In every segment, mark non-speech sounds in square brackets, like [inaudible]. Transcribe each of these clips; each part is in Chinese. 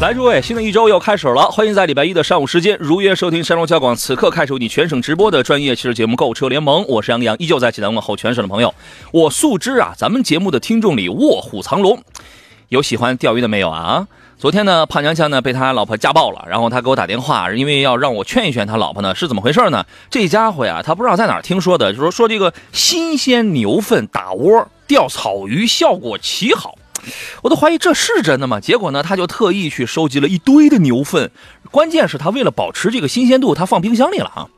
来，诸位，新的一周又开始了，欢迎在礼拜一的上午时间如约收听山东交广此刻开始你全省直播的专业汽车节目《购车联盟》，我是杨洋，依旧在济南问候全省的朋友。我素知啊，咱们节目的听众里卧虎藏龙，有喜欢钓鱼的没有啊？昨天呢，胖娘腔呢被他老婆家暴了，然后他给我打电话，因为要让我劝一劝他老婆呢，是怎么回事呢？这家伙呀，他不知道在哪儿听说的，就说说这个新鲜牛粪打窝钓草鱼效果奇好，我都怀疑这是真的吗？结果呢，他就特意去收集了一堆的牛粪，关键是他为了保持这个新鲜度，他放冰箱里了啊。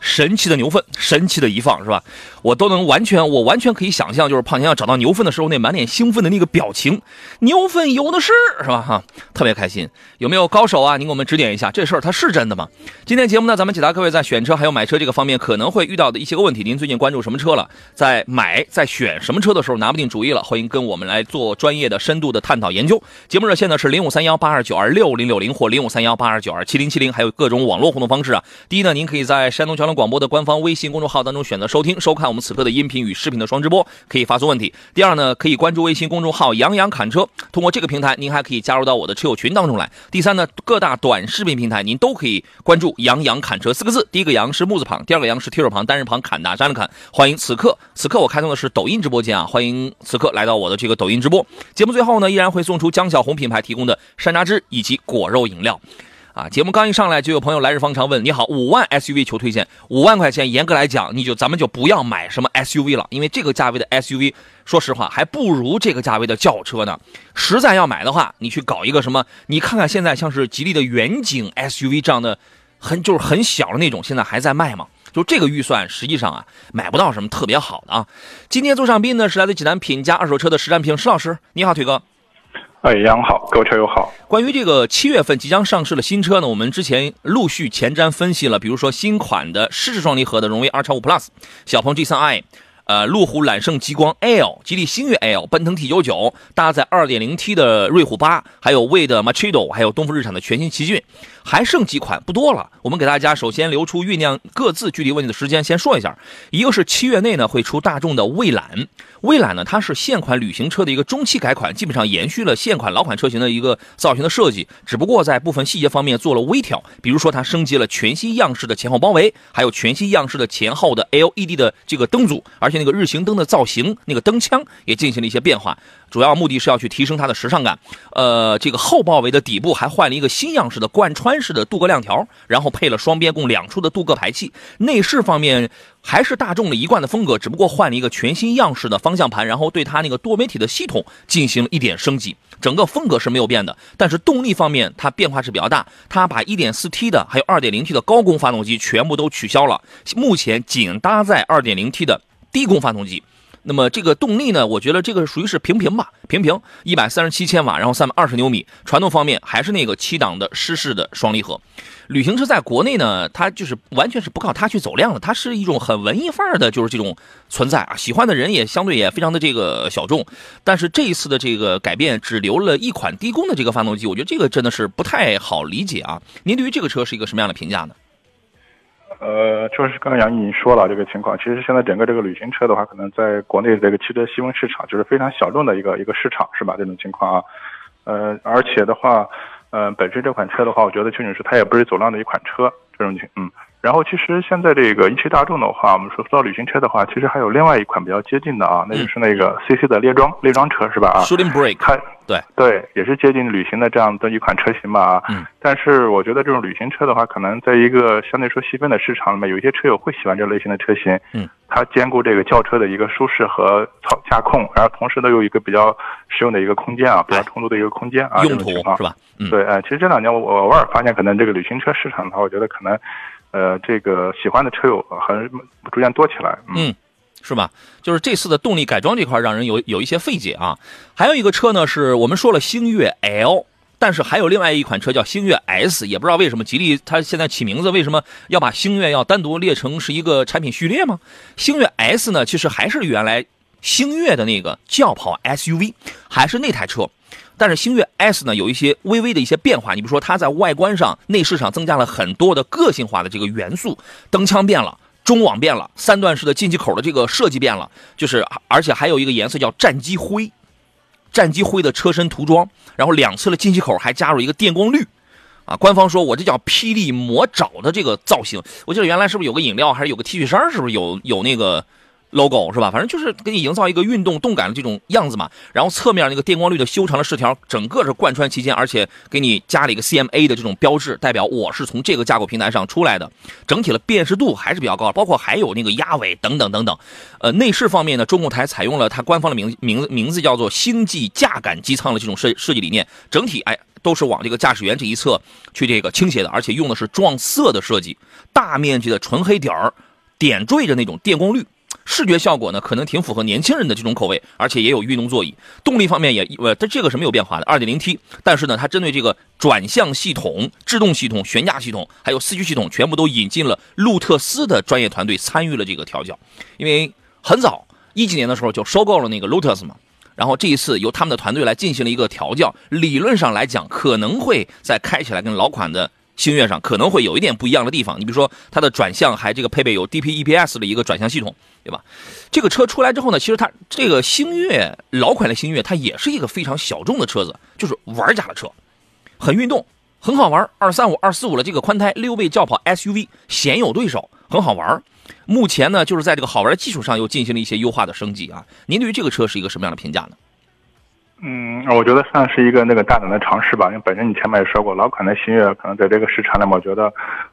神奇的牛粪，神奇的一放，是吧？我都能完全，我完全可以想象，就是胖娘要找到牛粪的时候，那满脸兴奋的那个表情。牛粪有的是，是吧？哈，特别开心。有没有高手啊？您给我们指点一下，这事儿它是真的吗？今天节目呢，咱们解答各位在选车还有买车这个方面可能会遇到的一些个问题。您最近关注什么车了？在买在选什么车的时候拿不定主意了？欢迎跟我们来做专业的、深度的探讨研究。节目热线呢是零五三幺八二九二六零六零或零五三幺八二九二七零七零，还有各种网络互动方式啊。第一呢，您可以在山东交广播的官方微信公众号当中选择收听收看我们此刻的音频与视频的双直播，可以发送问题。第二呢，可以关注微信公众号“杨洋侃车”，通过这个平台，您还可以加入到我的车友群当中来。第三呢，各大短视频平台您都可以关注“杨洋侃车”四个字，第一个“杨”是木字旁，第二个“杨”是提手旁，单人旁，侃大山的侃。欢迎此刻此刻我开通的是抖音直播间啊，欢迎此刻来到我的这个抖音直播。节目最后呢，依然会送出江小红品牌提供的山楂汁以及果肉饮料。啊，节目刚一上来就有朋友来日方长问：你好，五万 SUV 求推荐。五万块钱，严格来讲，你就咱们就不要买什么 SUV 了，因为这个价位的 SUV，说实话还不如这个价位的轿车呢。实在要买的话，你去搞一个什么？你看看现在像是吉利的远景 SUV 这样的，很就是很小的那种，现在还在卖吗？就这个预算，实际上啊，买不到什么特别好的啊。今天做上宾呢是来自济南品家二手车的实战评石老师，你好，腿哥。哎，杨好，购车友好。关于这个七月份即将上市的新车呢，我们之前陆续前瞻分析了，比如说新款的湿式双离合的荣威 rx 五 Plus、小鹏 G3i、呃路虎揽胜极光 L、吉利星越 L、奔腾 T99，搭载 2.0T 的瑞虎8，还有魏的 Machido，还有东风日产的全新奇骏。还剩几款不多了，我们给大家首先留出酝酿各自具体问题的时间，先说一下。一个是七月内呢会出大众的蔚揽，蔚揽呢它是现款旅行车的一个中期改款，基本上延续了现款老款车型的一个造型的设计，只不过在部分细节方面做了微调，比如说它升级了全新样式的前后包围，还有全新样式的前后的 LED 的这个灯组，而且那个日行灯的造型，那个灯腔也进行了一些变化。主要目的是要去提升它的时尚感，呃，这个后包围的底部还换了一个新样式的贯穿式的镀铬亮条，然后配了双边共两出的镀铬排气。内饰方面还是大众的一贯的风格，只不过换了一个全新样式的方向盘，然后对它那个多媒体的系统进行了一点升级。整个风格是没有变的，但是动力方面它变化是比较大，它把 1.4T 的还有 2.0T 的高功发动机全部都取消了，目前仅搭载 2.0T 的低功发动机。那么这个动力呢，我觉得这个属于是平平吧，平平，一百三十七千瓦，然后三百二十牛米。传动方面还是那个七档的湿式的双离合。旅行车在国内呢，它就是完全是不靠它去走量的，它是一种很文艺范儿的，就是这种存在啊。喜欢的人也相对也非常的这个小众。但是这一次的这个改变，只留了一款低功的这个发动机，我觉得这个真的是不太好理解啊。您对于这个车是一个什么样的评价呢？呃，就是刚才杨毅已经说了这个情况。其实现在整个这个旅行车的话，可能在国内这个汽车细分市场就是非常小众的一个一个市场，是吧？这种情况啊，呃，而且的话，呃，本身这款车的话，我觉得邱女士她也不是走量的一款车，这种情，嗯。然后其实现在这个一汽大众的话，我们说说到旅行车的话，其实还有另外一款比较接近的啊，那就是那个 CC 的猎装猎装车是吧？啊，Shooting Brake，它对对，也是接近旅行的这样的一款车型吧啊。嗯。但是我觉得这种旅行车的话，可能在一个相对说细分的市场里面，有一些车友会喜欢这类型的车型。嗯。它兼顾这个轿车的一个舒适和操驾控，然后同时呢又有一个比较实用的一个空间啊，比较充足的一个空间啊。用途是吧？嗯。对，哎，其实这两年我我偶尔发现，可能这个旅行车市场的话，我觉得可能。呃，这个喜欢的车友还逐渐多起来，嗯，是吧？就是这次的动力改装这块让人有有一些费解啊。还有一个车呢，是我们说了星越 L，但是还有另外一款车叫星越 S，也不知道为什么吉利它现在起名字为什么要把星越要单独列成是一个产品序列吗？星越 S 呢，其实还是原来星越的那个轿跑 SUV，还是那台车。但是星越 S 呢，有一些微微的一些变化。你比如说，它在外观上、内饰上增加了很多的个性化的这个元素，灯腔变了，中网变了，三段式的进气口的这个设计变了，就是而且还有一个颜色叫战机灰，战机灰的车身涂装，然后两侧的进气口还加入一个电光绿，啊，官方说我这叫霹雳魔爪的这个造型。我记得原来是不是有个饮料，还是有个 T 恤衫，是不是有有那个？logo 是吧？反正就是给你营造一个运动动感的这种样子嘛。然后侧面那个电光绿的修长的饰条，整个是贯穿其间，而且给你加了一个 CMA 的这种标志，代表我是从这个架构平台上出来的。整体的辨识度还是比较高，包括还有那个压尾等等等等。呃，内饰方面呢，中控台采用了它官方的名名名字叫做星际架感机舱的这种设设计理念，整体哎都是往这个驾驶员这一侧去这个倾斜的，而且用的是撞色的设计，大面积的纯黑点儿点缀着那种电光绿。视觉效果呢，可能挺符合年轻人的这种口味，而且也有运动座椅。动力方面也，呃，它这个是没有变化的，二点零 T。但是呢，它针对这个转向系统、制动系统、悬架系统，还有四驱系统，全部都引进了路特斯的专业团队参与了这个调教。因为很早一几年的时候就收购了那个 Lotus 嘛，然后这一次由他们的团队来进行了一个调教，理论上来讲，可能会在开起来跟老款的。星越上可能会有一点不一样的地方，你比如说它的转向还这个配备有 DP-EPS 的一个转向系统，对吧？这个车出来之后呢，其实它这个星越老款的星越，它也是一个非常小众的车子，就是玩家的车，很运动，很好玩。二三五、二四五的这个宽胎六倍轿跑 SUV，鲜有对手，很好玩。目前呢，就是在这个好玩的基础上又进行了一些优化的升级啊。您对于这个车是一个什么样的评价呢？嗯，我觉得算是一个那个大胆的尝试吧，因为本身你前面也说过，老款的新悦可能在这个市场里面，我觉得，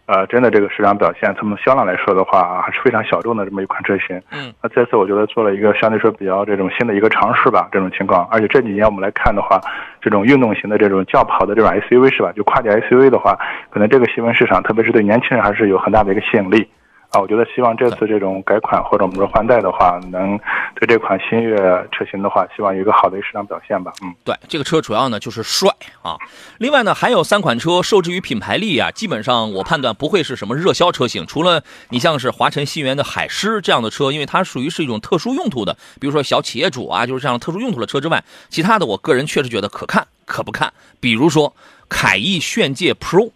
呃，真的这个市场表现，从销量来说的话，还是非常小众的这么一款车型。嗯，那这次我觉得做了一个相对说比较这种新的一个尝试吧，这种情况，而且这几年我们来看的话，这种运动型的这种轿跑的这种 SUV 是吧，就跨界 SUV 的话，可能这个细分市场，特别是对年轻人还是有很大的一个吸引力。啊，我觉得希望这次这种改款或者我们说换代的话，能对这款新悦车型的话，希望有一个好的一个市场表现吧。嗯，对，这个车主要呢就是帅啊。另外呢，还有三款车受制于品牌力啊，基本上我判断不会是什么热销车型。除了你像是华晨新源的海狮这样的车，因为它属于是一种特殊用途的，比如说小企业主啊，就是这样特殊用途的车之外，其他的我个人确实觉得可看可不看。比如说凯翼炫界 Pro。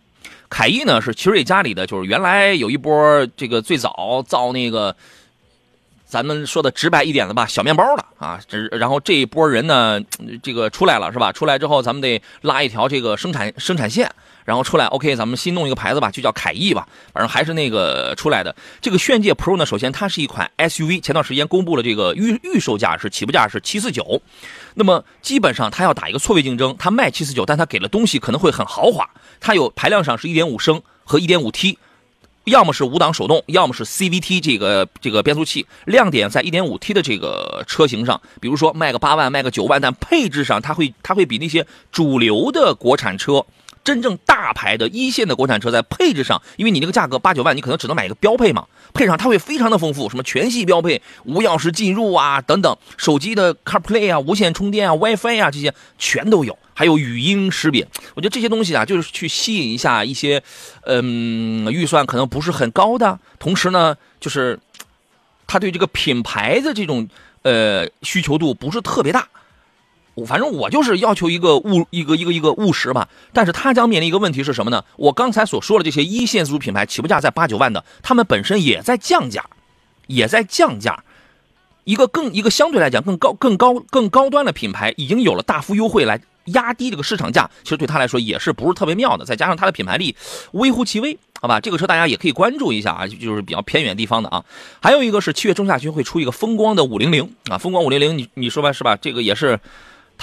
凯翼呢是奇瑞家里的，就是原来有一波这个最早造那个，咱们说的直白一点的吧，小面包的啊，这然后这一波人呢，[tsk] 这个出来了是吧？出来之后咱们得拉一条这个生产生产线，然后出来 OK，咱们新弄一个牌子吧，就叫凯翼吧，反正还是那个出来的。这个炫界 Pro 呢，首先它是一款 SUV，前段时间公布了这个预预售价是起步价是七四九。那么基本上它要打一个错位竞争，它卖七四九，但它给的东西可能会很豪华。它有排量上是一点五升和一点五 T，要么是五档手动，要么是 CVT 这个这个变速器。亮点在 1.5T 的这个车型上，比如说卖个八万，卖个九万，但配置上它会它会比那些主流的国产车。真正大牌的一线的国产车在配置上，因为你那个价格八九万，你可能只能买一个标配嘛，配上它会非常的丰富，什么全系标配，无钥匙进入啊等等，手机的 CarPlay 啊，无线充电啊，WiFi 啊这些全都有，还有语音识别。我觉得这些东西啊，就是去吸引一下一些，嗯，预算可能不是很高的，同时呢，就是他对这个品牌的这种呃需求度不是特别大。我反正我就是要求一个务一个一个一个务实吧，但是他将面临一个问题是什么呢？我刚才所说的这些一线自主品牌起步价在八九万的，他们本身也在降价，也在降价。一个更一个相对来讲更高更高更高端的品牌已经有了大幅优惠来压低这个市场价，其实对他来说也是不是特别妙的。再加上它的品牌力微乎其微，好吧？这个车大家也可以关注一下啊，就是比较偏远地方的啊。还有一个是七月中下旬会出一个风光的五零零啊，风光五零零，你你说吧是吧？这个也是。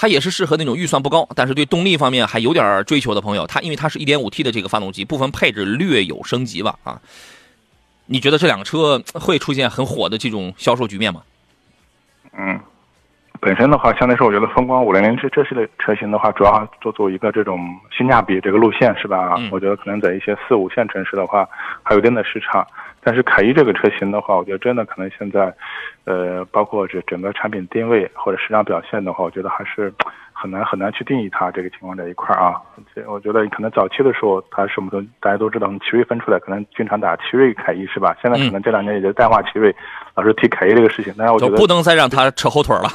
它也是适合那种预算不高，但是对动力方面还有点追求的朋友。它因为它是一点五 T 的这个发动机，部分配置略有升级吧。啊，你觉得这两个车会出现很火的这种销售局面吗？嗯，本身的话，相对来说，我觉得风光五零零这这系列车型的话，主要做做一个这种性价比这个路线是吧？我觉得可能在一些四五线城市的话，还有一定的市场。但是凯翼这个车型的话，我觉得真的可能现在，呃，包括这整个产品定位或者市场表现的话，我觉得还是很难很难去定义它这个情况这一块儿啊。这我觉得可能早期的时候，它什么都大家都知道，从奇瑞分出来，可能经常打奇瑞凯翼是吧？现在可能这两年也就淡化奇瑞，老是提凯翼这个事情。但是我觉得不能再让它扯后腿了。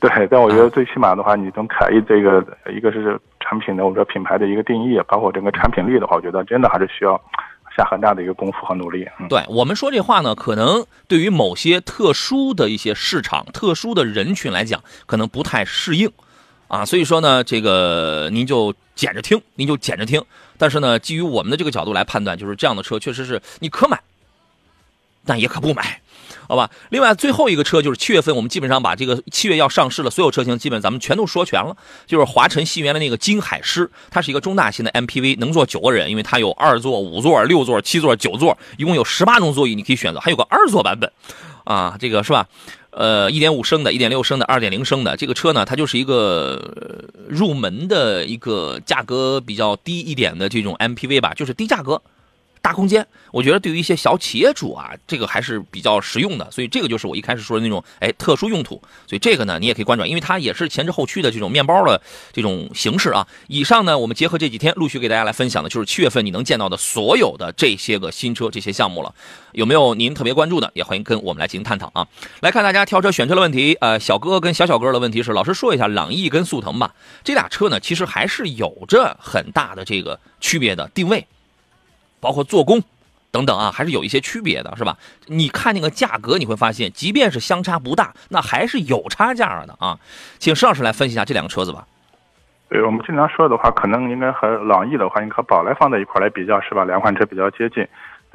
对，但我觉得最起码的话，你从凯翼这个一个是产品的我们说品牌的一个定义，包括整个产品力的话，我觉得真的还是需要。下很大的一个功夫和努力。嗯对我们说这话呢，可能对于某些特殊的一些市场、特殊的人群来讲，可能不太适应啊。所以说呢，这个您就捡着听，您就捡着听。但是呢，基于我们的这个角度来判断，就是这样的车确实是你可买，但也可不买。好吧，另外最后一个车就是七月份，我们基本上把这个七月要上市的所有车型，基本咱们全都说全了。就是华晨鑫源的那个金海狮，它是一个中大型的 MPV，能坐九个人，因为它有二座、五座、六座、七座、九座，一共有十八种座椅，你可以选择，还有个二座版本，啊，这个是吧？呃，一点五升的、一点六升的、二点零升的这个车呢，它就是一个入门的一个价格比较低一点的这种 MPV 吧，就是低价格。大空间，我觉得对于一些小企业主啊，这个还是比较实用的。所以这个就是我一开始说的那种，哎，特殊用途。所以这个呢，你也可以关注，因为它也是前置后驱的这种面包的这种形式啊。以上呢，我们结合这几天陆续给大家来分享的，就是七月份你能见到的所有的这些个新车、这些项目了。有没有您特别关注的？也欢迎跟我们来进行探讨啊。来看大家挑车选车的问题，呃，小哥跟小小哥的问题是，老师说一下朗逸跟速腾吧。这俩车呢，其实还是有着很大的这个区别的定位。包括做工等等啊，还是有一些区别的，是吧？你看那个价格，你会发现，即便是相差不大，那还是有差价的啊。请石老师来分析一下这两个车子吧。对我们经常说的话，可能应该和朗逸的话，应该和宝来放在一块来比较，是吧？两款车比较接近。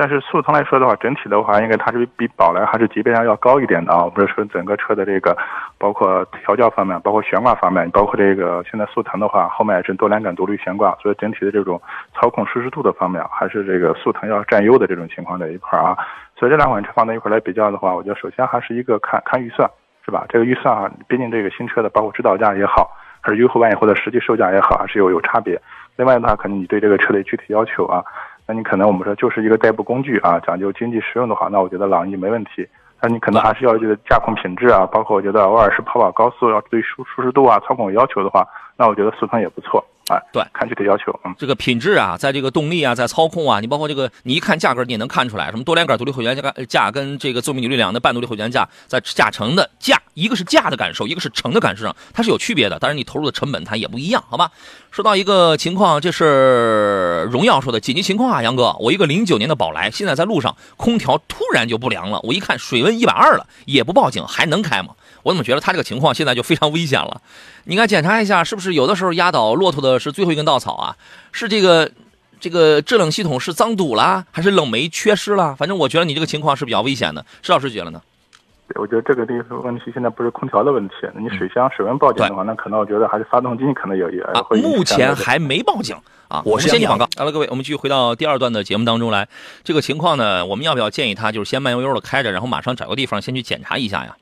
但是速腾来说的话，整体的话，应该它是比宝来还是级别上要高一点的啊。我们说整个车的这个，包括调教方面，包括悬挂方面，包括这个现在速腾的话，后面也是多连杆独立悬挂，所以整体的这种操控舒适度的方面，还是这个速腾要占优的这种情况在一块啊。所以这两款车放在一块来比较的话，我觉得首先还是一个看看预算，是吧？这个预算啊，毕竟这个新车的包括指导价也好，还是优惠完以后的实际售价也好，还是有有差别。另外的话，可能你对这个车的具体要求啊。那你可能我们说就是一个代步工具啊，讲究经济实用的话，那我觉得朗逸没问题。那你可能还是要这个驾控品质啊，包括我觉得偶尔是跑跑高速要对舒舒适度啊、操控有要求的话，那我觉得速腾也不错啊。对，看具体要求。嗯，这个品质啊，在这个动力啊，在操控啊，你包括这个，你一看价格你也能看出来，什么多连杆独立后悬架架跟这个自动扭力梁的半独立后悬架，在驾乘的驾，一个是驾的感受，一个是乘的感受上，它是有区别的。当然你投入的成本它也不一样，好吧？说到一个情况，这是荣耀说的紧急情况啊，杨哥，我一个零九年的宝来，现在在路上空调突然就不凉了，我一看水温一百二了。也不报警还能开吗？我怎么觉得他这个情况现在就非常危险了？你应该检查一下，是不是有的时候压倒骆驼的是最后一根稻草啊？是这个这个制冷系统是脏堵了，还是冷媒缺失了？反正我觉得你这个情况是比较危险的。石老师觉得呢？我觉得这个地方问题现在不是空调的问题，你水箱水温报警的话，那可能我觉得还是发动机可能有也会。目前还没报警啊！我是先广告。好了，各位，我们继续回到第二段的节目当中来。这个情况呢，我们要不要建议他就是先慢悠悠的开着，然后马上找个地方先去检查一下呀？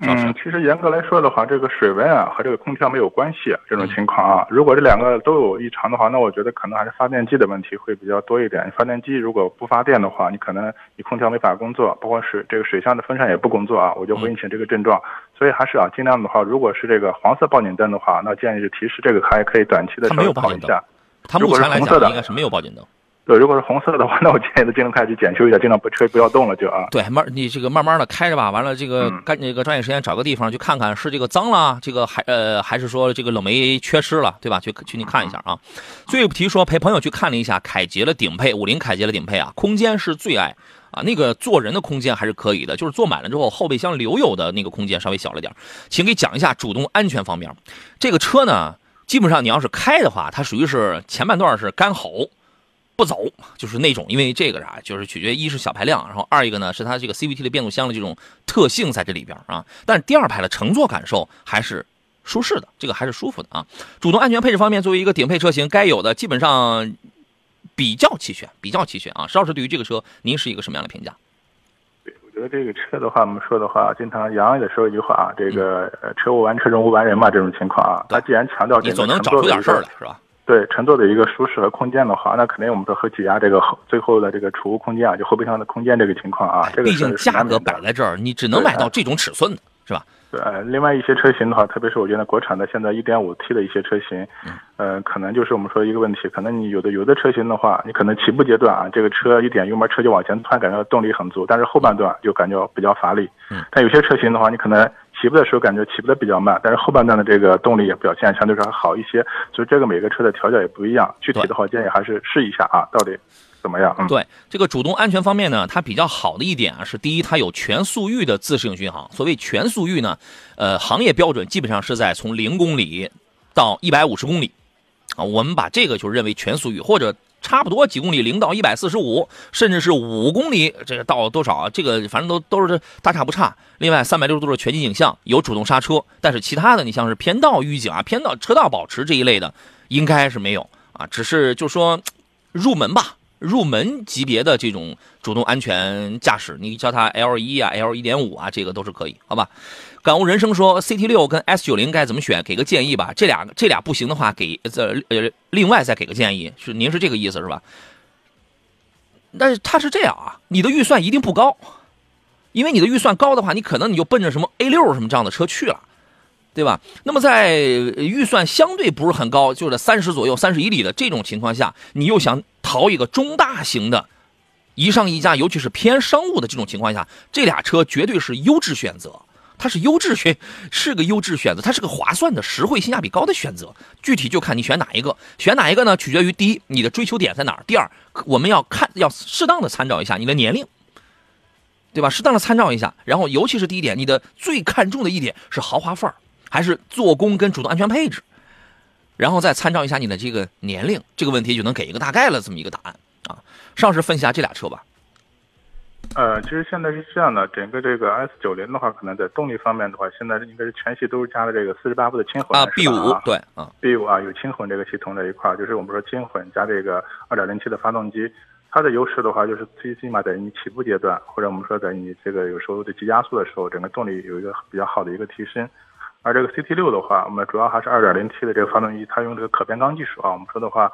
嗯，其实严格来说的话，这个水温啊和这个空调没有关系。这种情况啊，如果这两个都有异常的话，那我觉得可能还是发电机的问题会比较多一点。发电机如果不发电的话，你可能你空调没法工作，包括水这个水箱的风扇也不工作啊，我就会引起这个症状。所以还是啊，尽量的话，如果是这个黄色报警灯的话，那建议是提示这个还可以短期的稍微跑一下。它目前来讲应该是没有报警灯。对，如果是红色的话，[laughs] 那我建议他尽量开去检修一下，尽量不车不要动了就啊。对，慢你这个慢慢的开着吧，完了这个干这个抓紧时间找个地方去看看，是这个脏了，这个还呃还是说这个冷媒缺失了，对吧？去去你看一下啊。最不提说陪朋友去看了一下凯捷的顶配，五菱凯捷的顶配啊，空间是最爱啊，那个坐人的空间还是可以的，就是坐满了之后后备箱留有的那个空间稍微小了点。请给讲一下主动安全方面，这个车呢，基本上你要是开的话，它属于是前半段是干吼。不走就是那种，因为这个啥，就是取决一是小排量，然后二一个呢是它这个 CVT 的变速箱的这种特性在这里边啊。但是第二排的乘坐感受还是舒适的，这个还是舒服的啊。主动安全配置方面，作为一个顶配车型，该有的基本上比较齐全，比较齐全啊。石老师对于这个车，您是一个什么样的评价？对，我觉得这个车的话，我们说的话，经常杨也说一句话啊，这个车无完车中无完人嘛，这种情况啊。他既然强调，你总能找出点事儿来，是吧？对乘坐的一个舒适和空间的话，那肯定我们说和挤压这个后最后的这个储物空间啊，就后备箱的空间这个情况啊，这个毕竟价格摆在这儿，你只能买到这种尺寸的，是吧？对，呃另外一些车型的话，特别是我觉得国产的现在 1.5T 的一些车型，呃，可能就是我们说一个问题，可能你有的有的车型的话，你可能起步阶段啊，这个车一点油门车就往前窜，感觉到动力很足，但是后半段就感觉比较乏力。嗯，但有些车型的话，你可能起步的时候感觉起步的比较慢，但是后半段的这个动力也表现相对说还好一些，所以这个每个车的调教也不一样，具体的话建议还是试一下啊，到底怎么样？嗯，对这个主动安全方面呢，它比较好的一点啊是，第一，它有全速域的自适应巡航。所谓全速域呢，呃，行业标准基本上是在从零公里到一百五十公里啊，我们把这个就认为全速域，或者差不多几公里，零到一百四十五，甚至是五公里，这个到多少啊？这个反正都都是大差不差。另外，三百六十度的全景影像，有主动刹车，但是其他的，你像是偏道预警啊、偏道车道保持这一类的，应该是没有啊，只是就说入门吧。入门级别的这种主动安全驾驶，你叫它 L 一啊、L 一点五啊，这个都是可以，好吧？感悟人生说 CT 六跟 S 九零该怎么选？给个建议吧。这俩这俩不行的话，给呃呃另外再给个建议，是您是这个意思是吧？但是它是这样啊，你的预算一定不高，因为你的预算高的话，你可能你就奔着什么 A 六什么这样的车去了。对吧？那么在预算相对不是很高，就是三十左右、三十以里的这种情况下，你又想淘一个中大型的，一上一加，尤其是偏商务的这种情况下，这俩车绝对是优质选择。它是优质选，[laughs] 是个优质选择，它是个划算的、实惠、性价比高的选择。具体就看你选哪一个，选哪一个呢？取决于第一，你的追求点在哪儿；第二，我们要看要适当的参照一下你的年龄。对吧？适当的参照一下，然后尤其是第一点，你的最看重的一点是豪华范儿。还是做工跟主动安全配置，然后再参照一下你的这个年龄，这个问题就能给一个大概了这么一个答案啊。上市分析下这俩车吧。呃，其实现在是这样的，整个这个 S 九零的话，可能在动力方面的话，现在应该是全系都是加了这个四十八伏的轻混啊，B 五对啊，B 五啊有轻混这个系统这一块，就是我们说轻混加这个二点零 T 的发动机，它的优势的话就是最起码在你起步阶段，或者我们说在你这个有时候的急加速的时候，整个动力有一个比较好的一个提升。而这个 CT 六的话，我们主要还是 2.0T 的这个发动机，它用这个可变缸技术啊。我们说的话，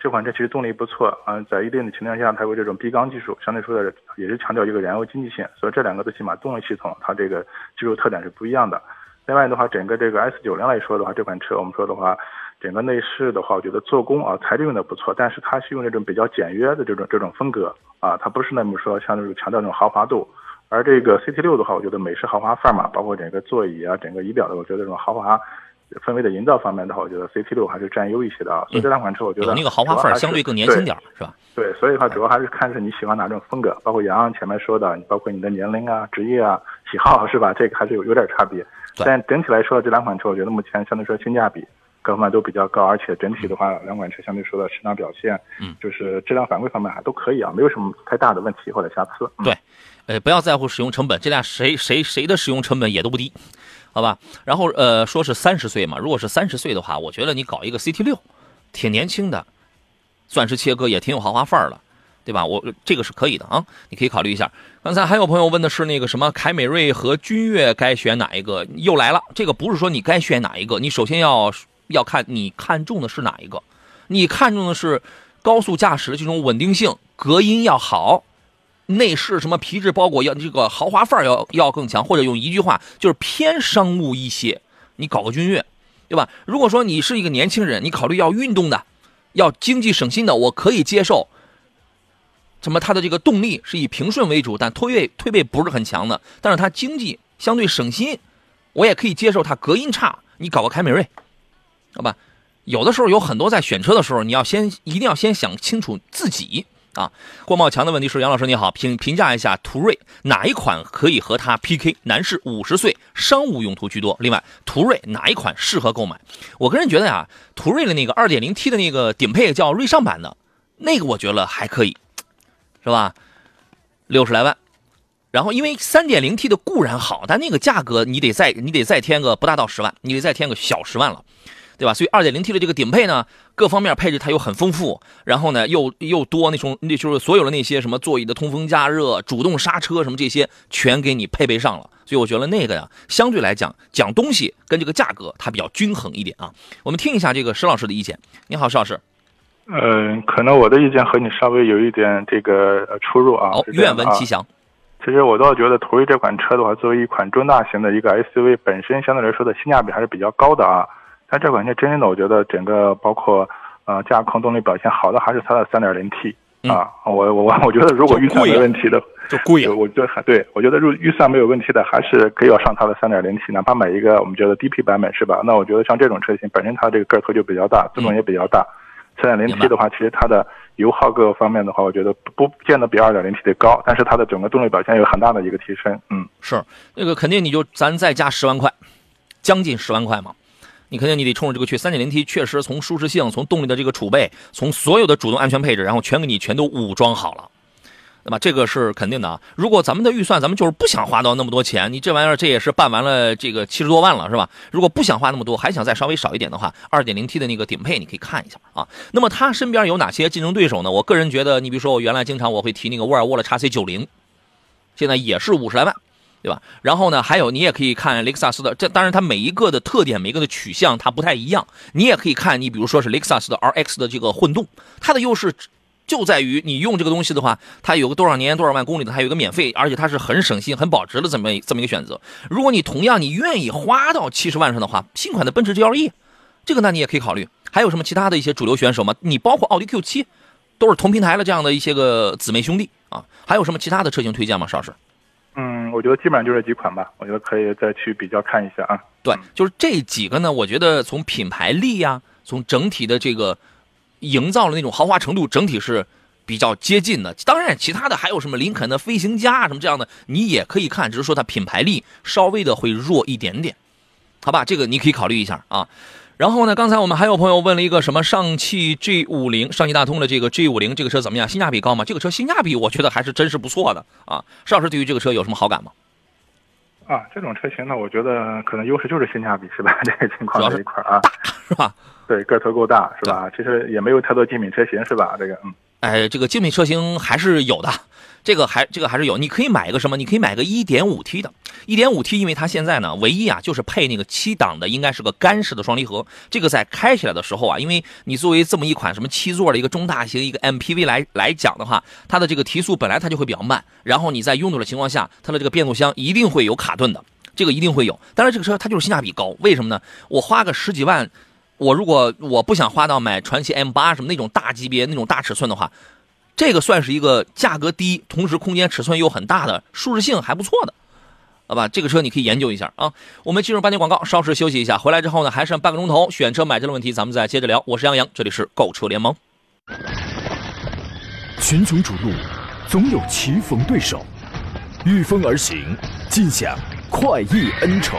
这款车其实动力不错嗯，在一定的情况下，它有这种逼缸技术，相对说的也是强调一个燃油经济性。所以这两个最起码动力系统它这个技术特点是不一样的。另外的话，整个这个 S90 来说的话，这款车我们说的话，整个内饰的话，我觉得做工啊材质用的不错，但是它是用这种比较简约的这种这种风格啊，它不是那么说像那种强调那种豪华度。而这个 CT 六的话，我觉得美式豪华范儿嘛，包括整个座椅啊、整个仪表的，我觉得这种豪华氛围的营造方面的话，我觉得 CT 六还是占优一些的啊。所以这两款车，我觉得有那个豪华范儿相对更年轻点儿，是吧？对，所以的话主要还是看是你喜欢哪种风格，包括杨洋前面说的，包括你的年龄啊、职业啊、喜好是吧？这个还是有有点差别。但整体来说，这两款车我觉得目前相对说性价比各方面都比较高，而且整体的话，两款车相对说的市场表现，嗯，就是质量反馈方面还都可以啊，没有什么太大的问题或者瑕疵。对。呃，不要在乎使用成本，这俩谁谁谁的使用成本也都不低，好吧？然后呃，说是三十岁嘛，如果是三十岁的话，我觉得你搞一个 CT 六，挺年轻的，钻石切割也挺有豪华范儿了，对吧？我这个是可以的啊，你可以考虑一下。刚才还有朋友问的是那个什么凯美瑞和君越该选哪一个？又来了，这个不是说你该选哪一个，你首先要要看你看中的是哪一个，你看中的是高速驾驶的这种稳定性，隔音要好。内饰什么皮质包裹要这个豪华范儿要要更强，或者用一句话就是偏商务一些。你搞个君越，对吧？如果说你是一个年轻人，你考虑要运动的，要经济省心的，我可以接受。什么它的这个动力是以平顺为主，但推背推背不是很强的，但是它经济相对省心，我也可以接受它隔音差。你搞个凯美瑞，好吧？有的时候有很多在选车的时候，你要先一定要先想清楚自己。啊，郭茂强的问题是：杨老师你好，评评价一下途锐哪一款可以和它 PK？男士五十岁，商务用途居多。另外，途锐哪一款适合购买？我个人觉得呀，途锐的那个二点零 T 的那个顶配叫锐尚版的，那个我觉得还可以，是吧？六十来万。然后，因为三点零 T 的固然好，但那个价格你得再你得再添个不大到十万，你得再添个小十万了。对吧？所以二点零 T 的这个顶配呢，各方面配置它又很丰富，然后呢又又多那种，那就是所有的那些什么座椅的通风加热、主动刹车什么这些全给你配备上了。所以我觉得那个呀，相对来讲讲东西跟这个价格它比较均衡一点啊。我们听一下这个石老师的意见。你好，石老师。嗯，可能我的意见和你稍微有一点这个出入啊。哦，愿闻其详。其实我倒觉得途锐这款车的话，作为一款中大型的一个 SUV，本身相对来说的性价比还是比较高的啊。但这款车真正的，我觉得整个包括呃驾控动力表现好的还是它的 3.0T 啊。我我我我觉得如果预算没问题的，就贵啊。我觉得还对我觉得如预算没有问题的，还是可以要上它的 3.0T，哪怕买一个我们觉得低配版本是吧？那我觉得像这种车型本身它这个个头就比较大，自重也比较大。三点零 T 的话，其实它的油耗各个方面的话，我觉得不见得比二点零 T 的高，但是它的整个动力表现有很大的一个提升。嗯，是那个肯定你就咱再加十万块，将近十万块嘛，你肯定你得冲着这个去。3.0T 确实从舒适性、从动力的这个储备、从所有的主动安全配置，然后全给你全都武装好了。那么这个是肯定的啊！如果咱们的预算，咱们就是不想花到那么多钱，你这玩意儿这也是办完了这个七十多万了，是吧？如果不想花那么多，还想再稍微少一点的话，二点零 T 的那个顶配你可以看一下啊。那么它身边有哪些竞争对手呢？我个人觉得，你比如说我原来经常我会提那个沃尔沃的 x C 九零，现在也是五十来万，对吧？然后呢，还有你也可以看雷克萨斯的，这当然它每一个的特点、每一个的取向它不太一样。你也可以看，你比如说是雷克萨斯的 RX 的这个混动，它的优势。就在于你用这个东西的话，它有个多少年多少万公里的，它有个免费，而且它是很省心、很保值的这么这么一个选择。如果你同样你愿意花到七十万上的话，新款的奔驰 GLE，这个那你也可以考虑。还有什么其他的一些主流选手吗？你包括奥迪 Q7，都是同平台的这样的一些个姊妹兄弟啊。还有什么其他的车型推荐吗？邵老师？嗯，我觉得基本上就这几款吧。我觉得可以再去比较看一下啊。对，就是这几个呢，我觉得从品牌力呀，从整体的这个。营造的那种豪华程度，整体是比较接近的。当然，其他的还有什么林肯的飞行家什么这样的，你也可以看，只是说它品牌力稍微的会弱一点点，好吧？这个你可以考虑一下啊。然后呢，刚才我们还有朋友问了一个什么上汽 G 五零，上汽大通的这个 G 五零这个车怎么样？性价比高吗？这个车性价比我觉得还是真是不错的啊。邵老师对于这个车有什么好感吗？啊，这种车型呢，我觉得可能优势就是性价比，是吧？[laughs] 这个情况这一块啊，是吧？对，个头够大是吧？其实也没有太多精品车型是吧？这个，嗯，哎，这个精品车型还是有的，这个还这个还是有。你可以买一个什么？你可以买个 1.5T 的，1.5T，因为它现在呢，唯一啊就是配那个七档的，应该是个干式的双离合。这个在开起来的时候啊，因为你作为这么一款什么七座的一个中大型一个 MPV 来来讲的话，它的这个提速本来它就会比较慢，然后你在拥堵的情况下，它的这个变速箱一定会有卡顿的，这个一定会有。当然，这个车它就是性价比高，为什么呢？我花个十几万。我如果我不想花到买传奇 M 八什么那种大级别、那种大尺寸的话，这个算是一个价格低，同时空间尺寸又很大的，舒适性还不错的，好吧？这个车你可以研究一下啊。我们进入半天广告，稍事休息一下，回来之后呢，还剩半个钟头，选车买车的问题，咱们再接着聊。我是杨洋，这里是购车联盟。群雄逐鹿，总有棋逢对手，御风而行，尽享快意恩仇。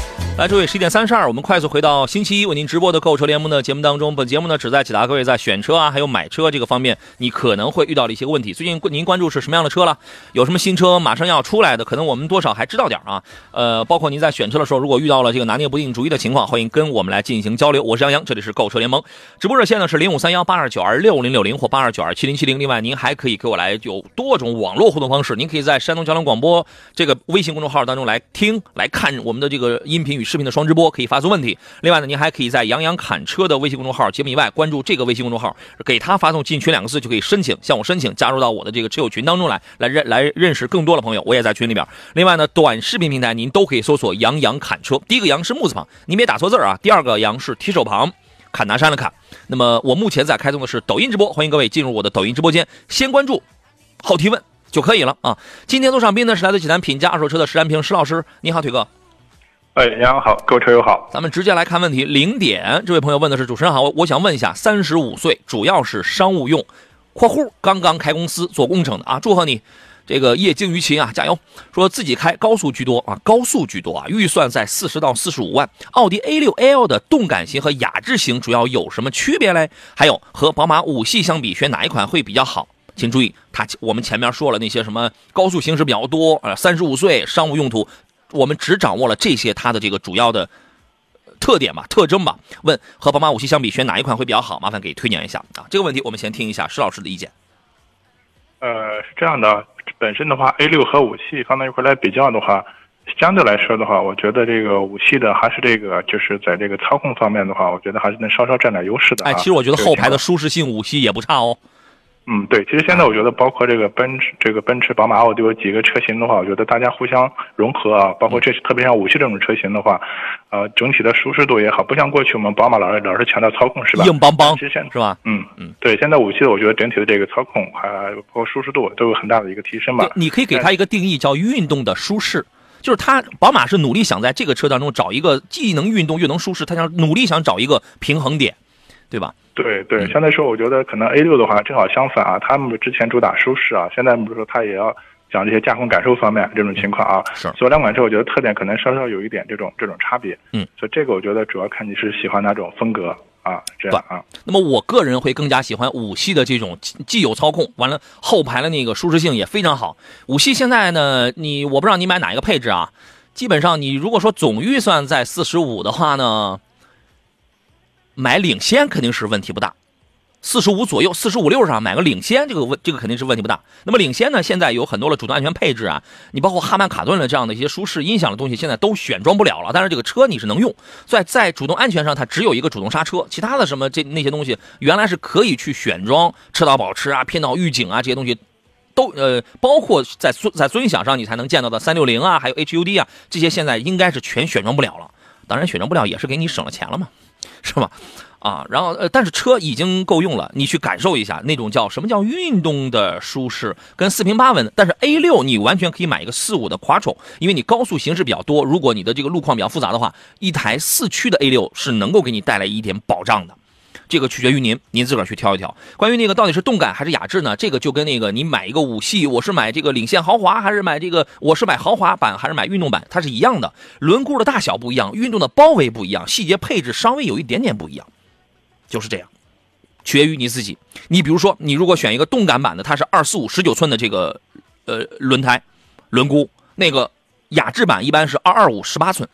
来，诸位，十一点三十二，我们快速回到星期一为您直播的购车联盟的节目当中。本节目呢，旨在解答各位在选车啊，还有买车这个方面，你可能会遇到的一些问题。最近您关注是什么样的车了？有什么新车马上要出来的？可能我们多少还知道点啊。呃，包括您在选车的时候，如果遇到了这个拿捏不定主意的情况，欢迎跟我们来进行交流。我是杨洋，这里是购车联盟直播热线呢是零五三幺八二九二六零六零或八二九二七零七零。另外，您还可以给我来有多种网络互动方式。您可以在山东交通广播这个微信公众号当中来听、来看我们的这个音频与视频的双直播，可以。发送问题。另外呢，您还可以在杨洋侃车的微信公众号节目以外关注这个微信公众号，给他发送“进群”两个字，就可以申请向我申请加入到我的这个车友群当中来，来认来认识更多的朋友。我也在群里边。另外呢，短视频平台您都可以搜索“杨洋侃车”，第一个“杨”是木字旁，您别打错字啊。第二个“杨”是提手旁，侃拿山的侃。那么我目前在开通的是抖音直播，欢迎各位进入我的抖音直播间，先关注后提问就可以了啊。今天做上宾呢是来自济南品家二手车的石安平石老师，你好，腿哥。哎，杨好，购车友好，咱们直接来看问题。零点，这位朋友问的是主持人好，我想问一下，三十五岁，主要是商务用（括弧刚刚开公司做工程的啊），祝贺你。这个业精于勤啊，加油！说自己开高速居多啊，高速居多啊，预算在四十到四十五万。奥迪 A 六 L 的动感型和雅致型主要有什么区别嘞？还有和宝马五系相比，选哪一款会比较好？请注意，它我们前面说了那些什么高速行驶比较多啊，三十五岁商务用途，我们只掌握了这些它的这个主要的特点吧、特征吧。问和宝马五系相比，选哪一款会比较好？麻烦给推荐一下啊。这个问题我们先听一下施老师的意见。呃，是这样的，本身的话，A 六和五系放在一块来比较的话，相对来说的话，我觉得这个五系的还是这个就是在这个操控方面的话，我觉得还是能稍稍占点优势的。哎，其实我觉得后排的舒适性五系也不差哦。嗯，对，其实现在我觉得，包括这个奔驰、这个奔驰、宝马、奥迪有几个车型的话，我觉得大家互相融合啊，包括这特别像五系这种车型的话，呃，整体的舒适度也好，不像过去我们宝马老是老是强调操控是吧？硬邦邦，其实现是吧？嗯嗯，对，现在五系的我觉得整体的这个操控还包括舒适度都有很大的一个提升吧。你可以给它一个定义叫运动的舒适，就是它宝马是努力想在这个车当中找一个既能运动又能舒适，它想努力想找一个平衡点，对吧？对对，相对说，我觉得可能 A 六的话正好相反啊，他们之前主打舒适啊，现在比如说它也要讲这些驾控感受方面这种情况啊。是。所以两款车我觉得特点可能稍稍有一点这种这种差别。嗯。所以这个我觉得主要看你是喜欢哪种风格啊，这样啊。那么我个人会更加喜欢五系的这种既有操控，完了后排的那个舒适性也非常好。五系现在呢，你我不知道你买哪一个配置啊，基本上你如果说总预算在四十五的话呢。买领先肯定是问题不大，四十五左右，四十五六上买个领先，这个问这个肯定是问题不大。那么领先呢，现在有很多的主动安全配置啊，你包括哈曼卡顿的这样的一些舒适音响的东西，现在都选装不了了。但是这个车你是能用，在在主动安全上，它只有一个主动刹车，其他的什么这那些东西，原来是可以去选装车道保持啊、偏导预警啊这些东西，都呃，包括在尊在尊享上你才能见到的三六零啊，还有 HUD 啊，这些现在应该是全选装不了了。当然选装不了也是给你省了钱了嘛。是吧？啊，然后呃，但是车已经够用了，你去感受一下那种叫什么叫运动的舒适，跟四平八稳。但是 A 六你完全可以买一个四五的 Quattro，因为你高速行驶比较多，如果你的这个路况比较复杂的话，一台四驱的 A 六是能够给你带来一点保障的。这个取决于您，您自个儿去挑一挑。关于那个到底是动感还是雅致呢？这个就跟那个你买一个五系，我是买这个领先豪华还是买这个我是买豪华版还是买运动版，它是一样的。轮毂的大小不一样，运动的包围不一样，细节配置稍微有一点点不一样，就是这样，取决于你自己。你比如说，你如果选一个动感版的，它是二四五十九寸的这个呃轮胎轮毂，那个雅致版一般是二二五十八寸。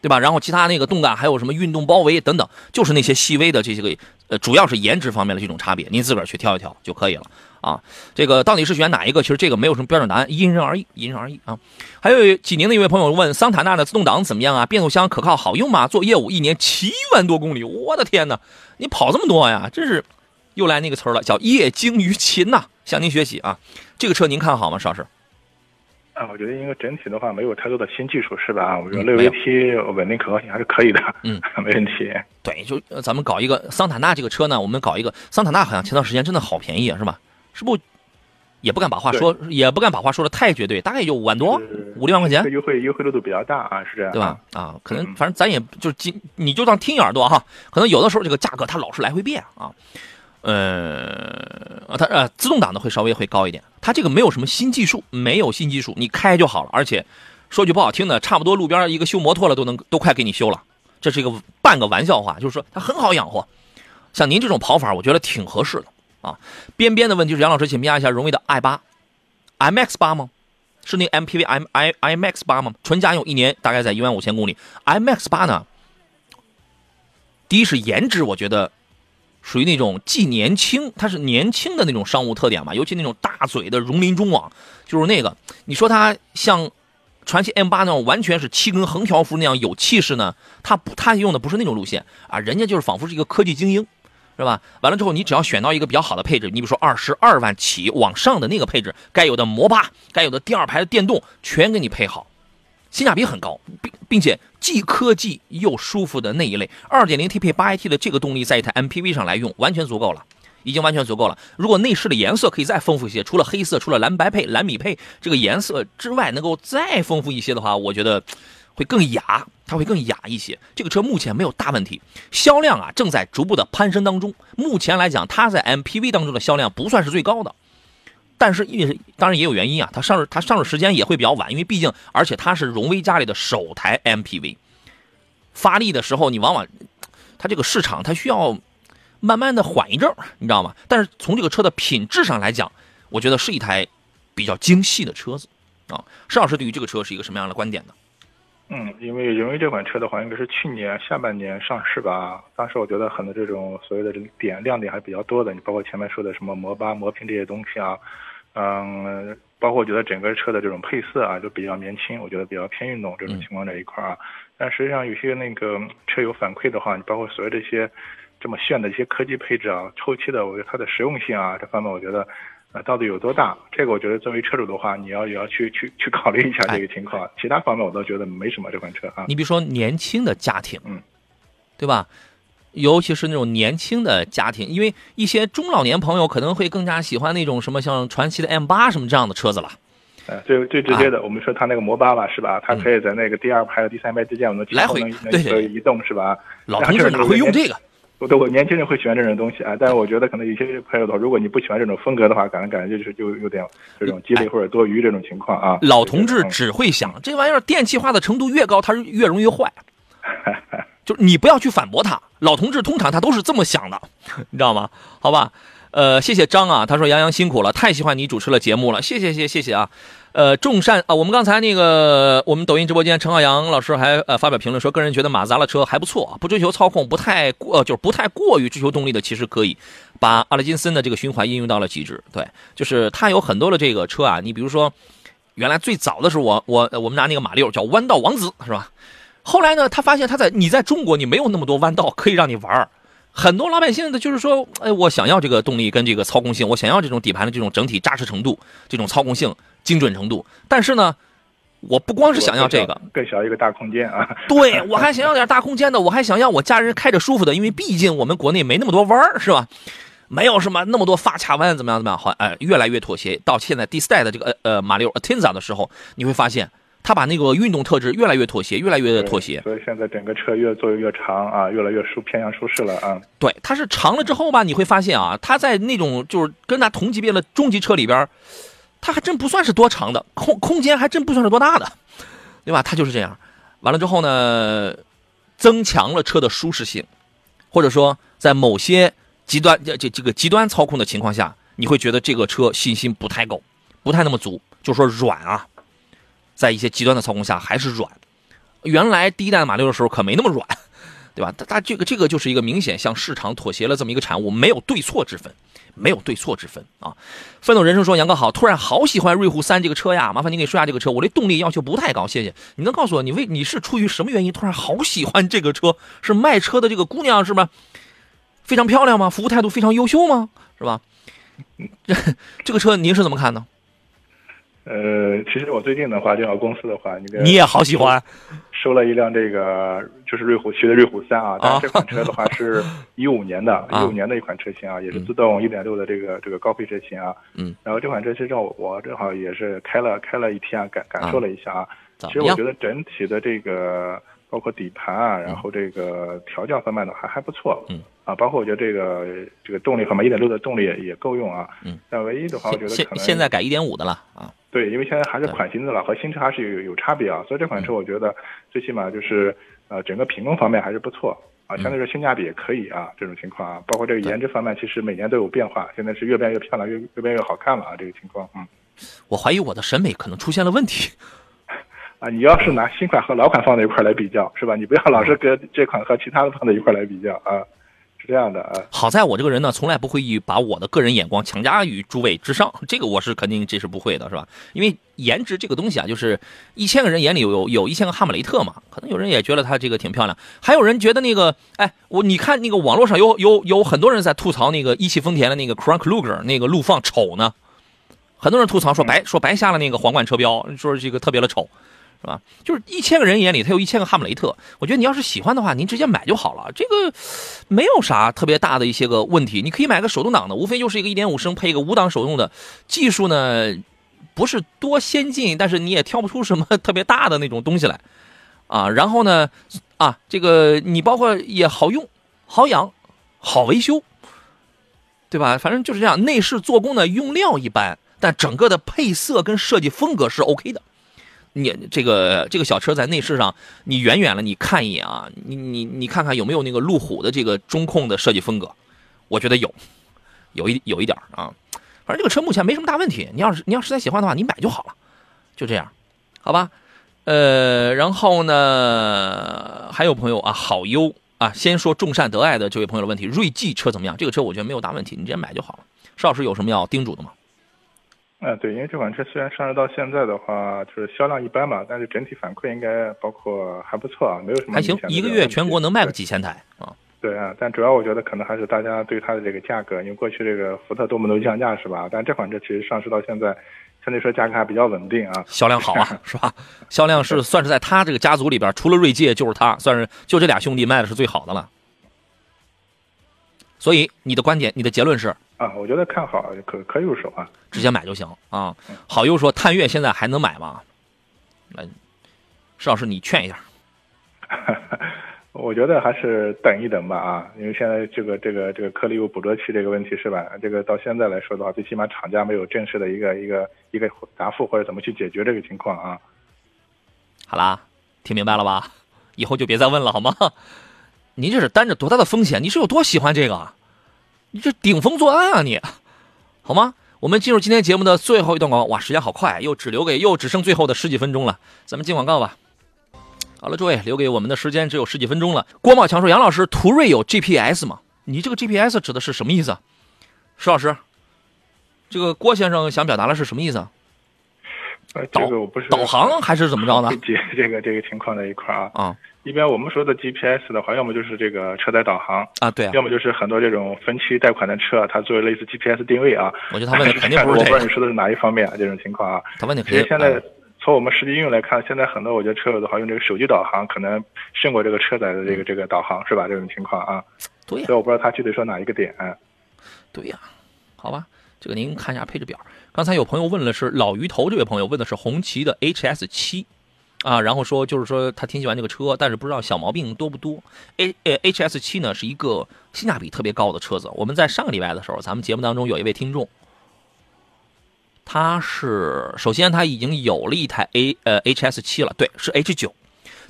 对吧？然后其他那个动感还有什么运动包围等等，就是那些细微的这些个，呃，主要是颜值方面的这种差别，您自个儿去挑一挑就可以了啊。这个到底是选哪一个？其实这个没有什么标准答案，因人而异，因人而异啊。还有济宁的一位朋友问：桑塔纳的自动挡怎么样啊？变速箱可靠好用吗？做业务一年七万多公里，我的天哪！你跑这么多呀？真是又来那个词儿了，叫业精于勤呐。向您学习啊。这个车您看好吗，邵师？啊，我觉得应该整体的话没有太多的新技术，是吧？我觉得六 AT 稳定可靠性还是可以的，嗯，[laughs] 没问题。对，就咱们搞一个桑塔纳这个车呢，我们搞一个桑塔纳，好像前段时间真的好便宜啊，是吧？是不？也不敢把话说，也不敢把话说的太绝对，大概也就五万多，五六万块钱。优惠优惠力度比较大啊，是这样，对吧？啊，可能反正咱也就今你就当听一耳朵哈，可能有的时候这个价格它老是来回变啊。呃，它呃自动挡的会稍微会高一点，它这个没有什么新技术，没有新技术，你开就好了。而且说句不好听的，差不多路边一个修摩托了都能都快给你修了，这是一个半个玩笑话，就是说它很好养活。像您这种跑法，我觉得挺合适的啊。边边的问题是杨老师，请评价一下荣威的 i 八，MX 八吗？是那 MPV M I IMX 八吗？纯家用一年大概在一万五千公里。MX 八呢？第一是颜值，我觉得。属于那种既年轻，它是年轻的那种商务特点嘛，尤其那种大嘴的荣林中网，就是那个，你说它像传祺 M 八那种完全是七根横条幅那样有气势呢？它不，它用的不是那种路线啊，人家就是仿佛是一个科技精英，是吧？完了之后，你只要选到一个比较好的配置，你比如说二十二万起往上的那个配置，该有的摩巴，该有的第二排的电动，全给你配好。性价比很高，并并且既科技又舒服的那一类，2.0T 配 8AT 的这个动力，在一台 MPV 上来用，完全足够了，已经完全足够了。如果内饰的颜色可以再丰富一些，除了黑色、除了蓝白配、蓝米配这个颜色之外，能够再丰富一些的话，我觉得会更雅，它会更雅一些。这个车目前没有大问题，销量啊正在逐步的攀升当中。目前来讲，它在 MPV 当中的销量不算是最高的。但是因为当然也有原因啊，它上市它上市时间也会比较晚，因为毕竟而且它是荣威家里的首台 MPV，发力的时候你往往它这个市场它需要慢慢的缓一阵儿，你知道吗？但是从这个车的品质上来讲，我觉得是一台比较精细的车子啊。邵老师对于这个车是一个什么样的观点呢？嗯，因为荣威这款车的话，应该是去年下半年上市吧。当时我觉得很多这种所谓的这个点亮点还比较多的，你包括前面说的什么磨巴、磨平这些东西啊，嗯，包括我觉得整个车的这种配色啊，就比较年轻，我觉得比较偏运动这种情况这一块啊。但实际上有些那个车友反馈的话，你包括所谓这些这么炫的一些科技配置啊，后期的我觉得它的实用性啊这方面，我觉得。啊，到底有多大？这个我觉得作为车主的话，你要也要去去去考虑一下这个情况。其他方面我倒觉得没什么这款车啊。你比如说年轻的家庭，嗯，对吧？尤其是那种年轻的家庭，因为一些中老年朋友可能会更加喜欢那种什么像传奇的 M 八什么这样的车子了。呃，最最直接的，我们说它那个摩巴吧，是吧？它可以在那个第二排和第三排之间，我们来回对对移动，是吧？老同志哪会用这个？对，我年轻人会喜欢这种东西啊，但是我觉得可能有些朋友的话，如果你不喜欢这种风格的话，可能感觉就是就有点这种鸡肋或者多余这种情况啊。老同志只会想这玩意儿电气化的程度越高，它是越容易坏。就是你不要去反驳他，老同志通常他都是这么想的，[laughs] 你知道吗？好吧，呃，谢谢张啊，他说杨洋辛苦了，太喜欢你主持了节目了，谢谢谢谢谢啊。呃，众善啊，我们刚才那个，我们抖音直播间陈浩洋老师还呃发表评论说，个人觉得马自达的车还不错，不追求操控，不太过，就是不太过于追求动力的，其实可以把阿拉金森的这个循环应用到了极致。对，就是它有很多的这个车啊，你比如说，原来最早的时候，我我我们拿那个马六叫弯道王子，是吧？后来呢，他发现他在你在中国你没有那么多弯道可以让你玩很多老百姓的就是说，哎，我想要这个动力跟这个操控性，我想要这种底盘的这种整体扎实程度，这种操控性。精准程度，但是呢，我不光是想要这个，更想要一个大空间啊！对我还想要点大空间的，我还想要我家人开着舒服的，因为毕竟我们国内没那么多弯儿，是吧？没有什么那么多发卡弯，怎么样怎么样？好，哎，越来越妥协。到现在第四代的这个呃呃马六 Atenza 的时候，你会发现它把那个运动特质越来越妥协，越来越妥协。所以现在整个车越做越长啊，越来越舒偏向舒适了啊。对，它是长了之后吧，你会发现啊，它在那种就是跟它同级别的中级车里边。它还真不算是多长的空空间，还真不算是多大的，对吧？它就是这样。完了之后呢，增强了车的舒适性，或者说在某些极端这这这个极端操控的情况下，你会觉得这个车信心不太够，不太那么足，就说软啊，在一些极端的操控下还是软。原来第一代马六的时候可没那么软，对吧？它它这个这个就是一个明显向市场妥协了这么一个产物，没有对错之分。没有对错之分啊！奋斗人生说：“杨哥好，突然好喜欢瑞虎三这个车呀，麻烦您给说下这个车。我对动力要求不太高，谢谢。你能告诉我，你为你是出于什么原因突然好喜欢这个车？是卖车的这个姑娘是吧？非常漂亮吗？服务态度非常优秀吗？是吧？这 [laughs] 这个车您是怎么看呢？”呃，其实我最近的话，电话公司的话，你你也好喜欢，收了一辆这个就是瑞虎七的瑞虎三啊，但是这款车的话 [laughs] 是一五年的，一五年的一款车型啊，也是自动一点六的这个这个高配车型啊。嗯。然后这款车其实我我正好也是开了开了一天，感感受了一下啊。其实我觉得整体的这个包括底盘啊，然后这个调教方面的还还不错。嗯。啊，包括我觉得这个这个动力方面，一点六的动力也也够用啊。嗯。但唯一的话，我觉得可能现在改一点五的了啊。对，因为现在还是款型的了，和新车还是有有差别啊，所以这款车我觉得最起码就是呃整个品控方面还是不错啊，相对说性价比也可以啊，这种情况啊，包括这个颜值方面，其实每年都有变化，现在是越变越漂亮，越越变越好看了啊，这个情况，嗯，我怀疑我的审美可能出现了问题啊，你要是拿新款和老款放在一块来比较，是吧？你不要老是跟这款和其他的放在一块来比较啊。是这样的啊，好在我这个人呢，从来不会以把我的个人眼光强加于诸位之上，这个我是肯定这是不会的，是吧？因为颜值这个东西啊，就是一千个人眼里有有有一千个哈姆雷特嘛，可能有人也觉得它这个挺漂亮，还有人觉得那个，哎，我你看那个网络上有有有很多人在吐槽那个一汽丰田的那个 Crown Kluger 那个陆放丑呢，很多人吐槽说白说白瞎了那个皇冠车标，说这个特别的丑。是吧？就是一千个人眼里，他有一千个哈姆雷特。我觉得你要是喜欢的话，您直接买就好了。这个没有啥特别大的一些个问题。你可以买个手动挡的，无非就是一个一点五升配一个五档手动的，技术呢不是多先进，但是你也挑不出什么 [laughs] 特别大的那种东西来啊。然后呢，啊，这个你包括也好用、好养、好维修，对吧？反正就是这样。内饰做工呢用料一般。但整个的配色跟设计风格是 OK 的。你这个这个小车在内饰上，你远远了你看一眼啊，你你你看看有没有那个路虎的这个中控的设计风格？我觉得有，有一有一点啊。反正这个车目前没什么大问题，你要是你要实在喜欢的话，你买就好了，就这样，好吧？呃，然后呢，还有朋友啊，好优啊，先说众善得爱的这位朋友的问题，锐际车怎么样？这个车我觉得没有大问题，你直接买就好了。邵老师有什么要叮嘱的吗？嗯，对，因为这款车虽然上市到现在的话，就是销量一般嘛，但是整体反馈应该包括还不错啊，没有什么还行，一个月全国能卖个几千台啊。对啊，但主要我觉得可能还是大家对它的这个价格，因为过去这个福特多么都降价是吧？但这款车其实上市到现在。相对说价格还比较稳定啊，销量好啊，[laughs] 是吧？销量是算是在他这个家族里边，除了锐界就是他，算是就这俩兄弟卖的是最好的了。所以你的观点，你的结论是啊？我觉得看好，可可以入手啊，直接买就行啊。好又说探岳现在还能买吗？那石老师你劝一下。[laughs] 我觉得还是等一等吧啊，因为现在这个这个这个颗粒物捕捉器这个问题是吧？这个到现在来说的话，最起码厂家没有正式的一个一个一个答复或者怎么去解决这个情况啊。好啦，听明白了吧？以后就别再问了好吗？您这是担着多大的风险？你是有多喜欢这个？你这顶风作案啊你？好吗？我们进入今天节目的最后一段广告。哇，时间好快，又只留给又只剩最后的十几分钟了，咱们进广告吧。好了，诸位，留给我们的时间只有十几分钟了。郭茂强说：“杨老师，途锐有 GPS 吗？你这个 GPS 指的是什么意思？”石老师，这个郭先生想表达的是什么意思？呃，这个我不是导航还是怎么着呢？[laughs] 解这个这个情况的一块啊。啊，一般我们说的 GPS 的话，要么就是这个车载导航啊，对，要么就是很多这种分期贷款的车，它作为类似 GPS 定位啊。我觉得他问的肯定不是这个。我不知道你说的是哪一方面啊？这种情况啊。他问的肯定。现在。从我们实际应用来看，现在很多我觉得车友的话用这个手机导航可能胜过这个车载的这个这个导航，是吧？这种情况啊，对呀。所以我不知道他具体说哪一个点。对呀，好吧，这个您看一下配置表。刚才有朋友问了是老鱼头，这位朋友问的是红旗的 HS 七啊，然后说就是说他挺喜欢这个车，但是不知道小毛病多不多。A 呃 HS 七呢是一个性价比特别高的车子。我们在上个礼拜的时候，咱们节目当中有一位听众。他是首先他已经有了一台 A 呃 HS 七了，对，是 H 九，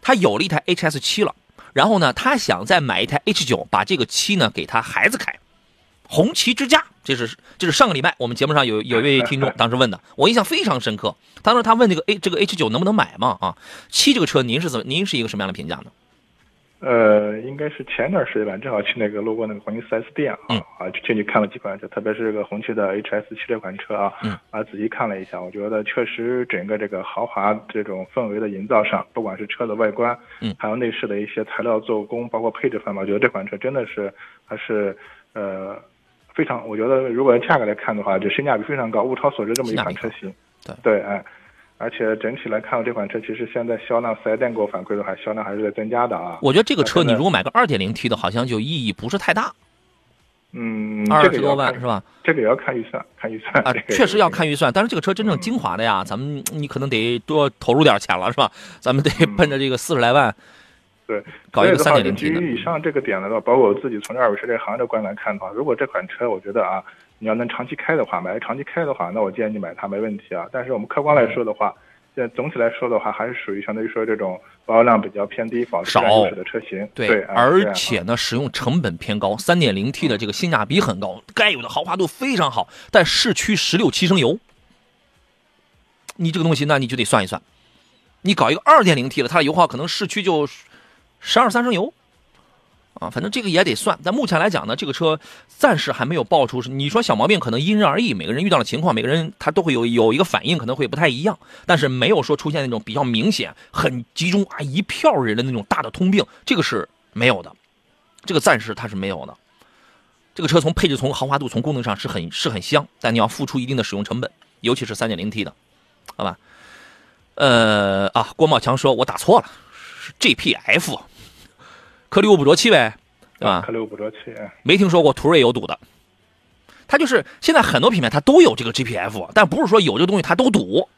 他有了一台 HS 七了，然后呢，他想再买一台 H 九，把这个七呢给他孩子开，红旗之家，这是这是上个礼拜我们节目上有有一位听众当时问的，我印象非常深刻，当时他问这个 A 这个 H 九能不能买嘛啊，七这个车您是怎么您是一个什么样的评价呢？呃，应该是前段时间吧，正好去那个路过那个红旗四 S 店啊，啊，进去看了几款车，特别是这个红旗的 HS 七这款车啊，啊，仔细看了一下，我觉得确实整个这个豪华这种氛围的营造上，不管是车的外观，嗯，还有内饰的一些材料做工，包括配置方面，我觉得这款车真的是还是呃非常，我觉得如果价格来看的话，就性价比非常高，物超所值这么一款车型，对对，哎。而且整体来看，这款车其实现在销量四 S 店给我反馈的话，销量还是在增加的啊。我觉得这个车你如果买个二点零 T 的，好像就意义不是太大。嗯，二十多万是吧？这个也要看预算，看预算啊，[laughs] 确实要看预算。但是这个车真正精华的呀，咱们你可能得多投入点钱了，是吧？咱们得奔着这个四十来万，对，搞一个三点零 T 的。基于以上这个点的话，包括我自己从这二手车这个行业的观来看的话，如果这款车，我觉得啊，你要能长期开的话，买来长期开的话，那我建议你买它没问题啊。但是我们客观来说的话。现在总体来说的话，还是属于相对于说这种保有量比较偏低、保值优势的车型。对，而且呢，使用成本偏高三点零 T 的这个性价比很高，该有的豪华度非常好，但市区十六七升油，你这个东西那你就得算一算，你搞一个二点零 T 的，它的油耗可能市区就十二三升油。啊，反正这个也得算。但目前来讲呢，这个车暂时还没有爆出。你说小毛病可能因人而异，每个人遇到的情况，每个人他都会有有一个反应，可能会不太一样。但是没有说出现那种比较明显、很集中啊一票人的那种大的通病，这个是没有的。这个暂时它是没有的。这个车从配置、从豪华度、从功能上是很是很香，但你要付出一定的使用成本，尤其是 3.0T 的，好吧？呃啊，郭茂强说，我打错了，是 GPF。颗粒物捕捉器呗，对吧？颗粒物捕捉器，没听说过途锐有堵的。它就是现在很多品牌它都有这个 GPF，但不是说有这个东西它都堵，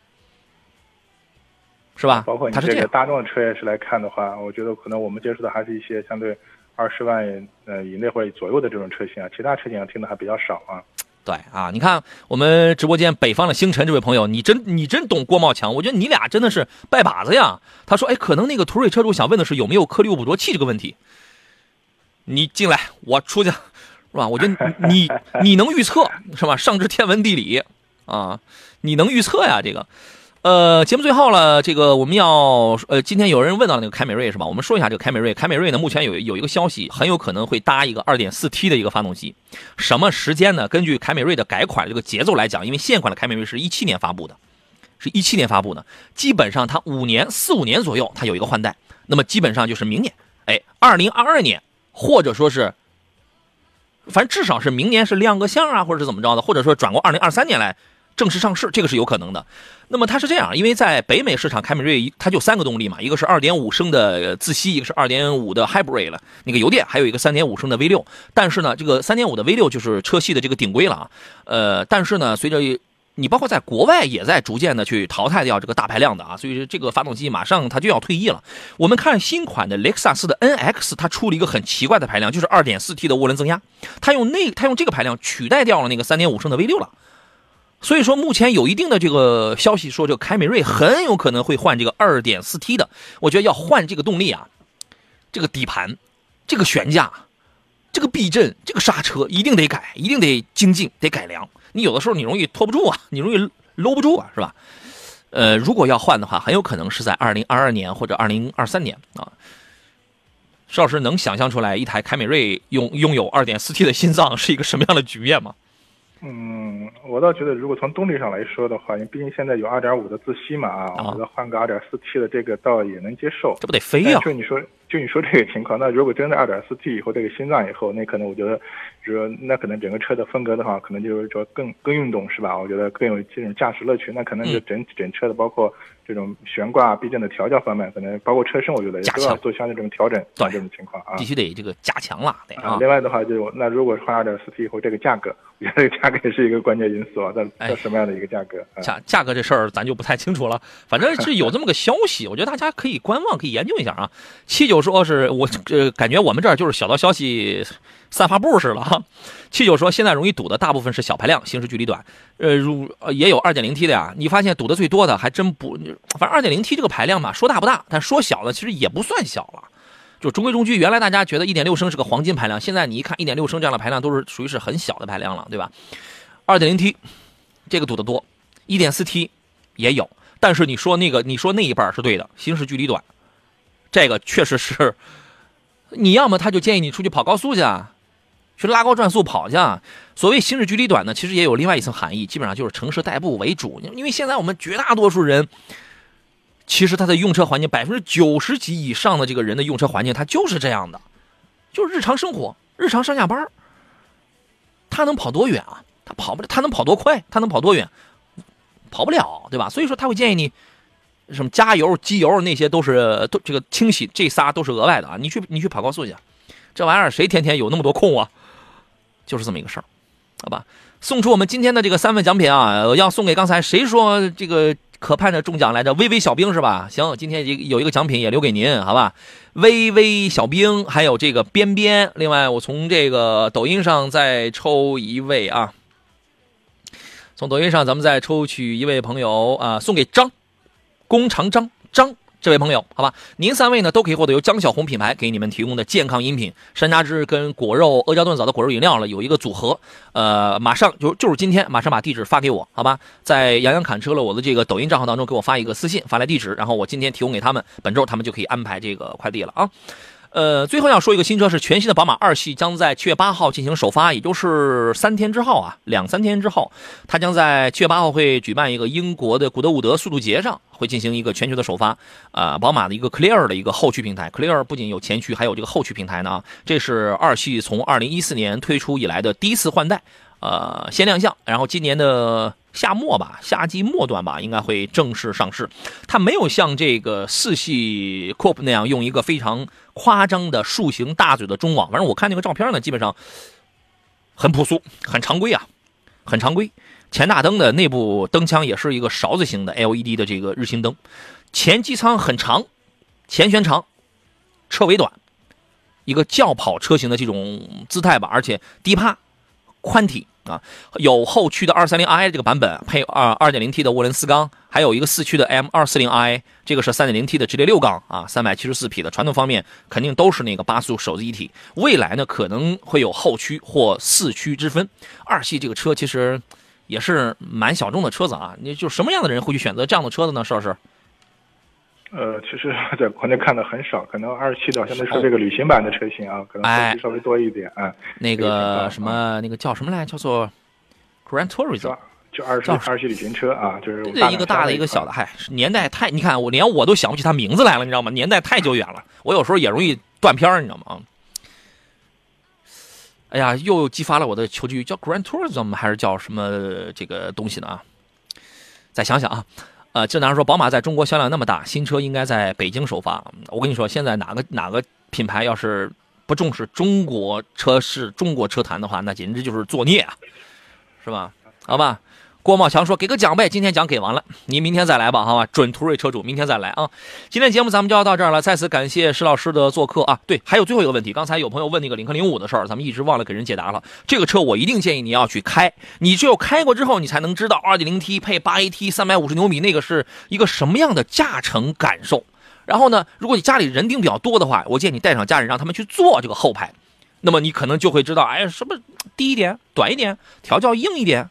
是吧？包括你这个大众的车也是来看的话，我觉得可能我们接触的还是一些相对二十万呃以内或者左右的这种车型啊，其他车型听的还比较少啊。对啊，你看我们直播间北方的星辰这位朋友，你真你真懂郭茂强，我觉得你俩真的是拜把子呀。他说，哎，可能那个途锐车主想问的是有没有颗粒物捕捉器这个问题。你进来，我出去，是吧？我觉得你 [laughs] 你能预测是吧？上知天文地理啊，你能预测呀这个。呃，节目最后了，这个我们要呃，今天有人问到那个凯美瑞是吧？我们说一下这个凯美瑞。凯美瑞呢，目前有有一个消息，很有可能会搭一个 2.4T 的一个发动机。什么时间呢？根据凯美瑞的改款这个节奏来讲，因为现款的凯美瑞是一七年发布的，是一七年发布的，基本上它五年四五年左右它有一个换代，那么基本上就是明年，哎，二零二二年，或者说是，反正至少是明年是亮个相啊，或者是怎么着的，或者说转过二零二三年来。正式上市，这个是有可能的。那么它是这样，因为在北美市场，凯美瑞它就三个动力嘛，一个是2.5升的自吸，一个是2.5的 Hybrid 了，那个油电，还有一个3.5升的 V6。但是呢，这个3.5的 V6 就是车系的这个顶规了啊。呃，但是呢，随着你包括在国外也在逐渐的去淘汰掉这个大排量的啊，所以说这个发动机马上它就要退役了。我们看新款的雷克萨斯的 NX，它出了一个很奇怪的排量，就是 2.4T 的涡轮增压，它用那它用这个排量取代掉了那个3.5升的 V6 了。所以说，目前有一定的这个消息说，这个凯美瑞很有可能会换这个 2.4T 的。我觉得要换这个动力啊，这个底盘、这个悬架、这个避震、这个刹车一定得改，一定得精进，得改良。你有的时候你容易拖不住啊，你容易搂不住啊，是吧？呃，如果要换的话，很有可能是在2022年或者2023年啊。邵老师能想象出来一台凯美瑞拥拥有 2.4T 的心脏是一个什么样的局面吗？嗯，我倒觉得，如果从动力上来说的话，因为毕竟现在有二点五的自吸嘛，啊，我觉得换个二点四 T 的这个倒也能接受。这不得飞呀？就你说，就你说这个情况，那如果真的二点四 T 以后这个心脏以后，那可能我觉得，说那可能整个车的风格的话，可能就是说更更运动是吧？我觉得更有这种驾驶乐趣。那可能就整整车的包括这种悬挂避震的调教方面，可能包括车身，我觉得都要做相应这种调整。对这种情况啊，必须得这个加强了，得啊。另外的话，就那如果换二点四 T 以后，这个价格，我觉得这个价格也是一个关键因素啊，在在什么样的一个价格？价价格这事儿咱就不太清楚了，反正是有这么个消息，我觉得大家可以观望，可以研究一下啊。七九说是我呃，感觉我们这儿就是小道消息散发布似的哈。七九说现在容易堵的大部分是小排量，行驶距离短，呃，如也有 2.0T 的呀。你发现堵的最多的还真不，反正 2.0T 这个排量嘛，说大不大，但说小了，其实也不算小了，就中规中矩。原来大家觉得1.6升是个黄金排量，现在你一看1.6升这样的排量都是属于是很小的排量了，对吧？2.0T 这个堵得多。一点四 T 也有，但是你说那个，你说那一半是对的，行驶距离短，这个确实是。你要么他就建议你出去跑高速去啊，去拉高转速跑去。所谓行驶距离短呢，其实也有另外一层含义，基本上就是城市代步为主。因为现在我们绝大多数人，其实他的用车环境百分之九十几以上的这个人的用车环境，他就是这样的，就是日常生活、日常上下班他能跑多远啊？他跑不了，他能跑多快？他能跑多远？跑不了，对吧？所以说他会建议你，什么加油、机油那些都是都这个清洗这仨都是额外的啊。你去你去跑高速去，这玩意儿谁天天有那么多空啊？就是这么一个事儿，好吧？送出我们今天的这个三份奖品啊，要送给刚才谁说这个可盼着中奖来着？微微小兵是吧？行，今天有一个奖品也留给您，好吧？微微小兵还有这个边边，另外我从这个抖音上再抽一位啊。从抖音上，咱们再抽取一位朋友啊，送给张弓长张张这位朋友，好吧？您三位呢都可以获得由江小红品牌给你们提供的健康饮品山楂汁跟果肉阿胶炖枣的果肉饮料了，有一个组合。呃，马上就就是今天，马上把地址发给我，好吧？在杨洋侃车了我的这个抖音账号当中给我发一个私信，发来地址，然后我今天提供给他们，本周他们就可以安排这个快递了啊。呃，最后要说一个新车是全新的宝马二系，将在七月八号进行首发，也就是三天之后啊，两三天之后，它将在七月八号会举办一个英国的古德伍德速度节上，会进行一个全球的首发。啊，宝马的一个 Clear 的一个后驱平台，Clear 不仅有前驱，还有这个后驱平台呢，这是二系从二零一四年推出以来的第一次换代，呃，先亮相，然后今年的。夏末吧，夏季末段吧，应该会正式上市。它没有像这个四系 Coupe 那样用一个非常夸张的竖形大嘴的中网，反正我看那个照片呢，基本上很朴素、很常规啊，很常规。前大灯的内部灯腔也是一个勺子型的 LED 的这个日行灯，前机舱很长，前悬长，车尾短，一个轿跑车型的这种姿态吧，而且低趴。宽体啊，有后驱的 230i 这个版本，配二 2.0T 的涡轮四缸，还有一个四驱的 M240i，这个是 3.0T 的直列六缸啊，374匹的。传动方面肯定都是那个八速手自一体。未来呢可能会有后驱或四驱之分。二系这个车其实也是蛮小众的车子啊，你就什么样的人会去选择这样的车子呢？石老师？呃，其实 [laughs] 在国内看的很少，可能二七的相对是这个旅行版的车型啊，可能后驱稍微多一点啊。那个什么，那个叫什么来？叫做 Grand Tourism，就二十二系旅行车啊，就是一个大的一个小的，嗨，年代太，你看我连我都想不起它名字来了，你知道吗？年代太久远了，我有时候也容易断片儿，你知道吗？啊，哎呀，又激发了我的求知欲，叫 Grand Tourism 还是叫什么这个东西呢？啊，再想想啊。呃，这男说，宝马在中国销量那么大，新车应该在北京首发。我跟你说，现在哪个哪个品牌要是不重视中国车市、中国车坛的话，那简直就是作孽啊，是吧？好吧。郭茂强说：“给个奖呗，今天奖给完了，你明天再来吧，好吧？准途锐车主，明天再来啊！今天节目咱们就要到这儿了，再次感谢石老师的做客啊！对，还有最后一个问题，刚才有朋友问那个领克零五的事儿，咱们一直忘了给人解答了。这个车我一定建议你要去开，你只有开过之后，你才能知道 2.0T 配 8AT 350牛米那个是一个什么样的驾乘感受。然后呢，如果你家里人丁比较多的话，我建议你带上家人，让他们去坐这个后排，那么你可能就会知道，哎，什么低一点、短一点、调教硬一点，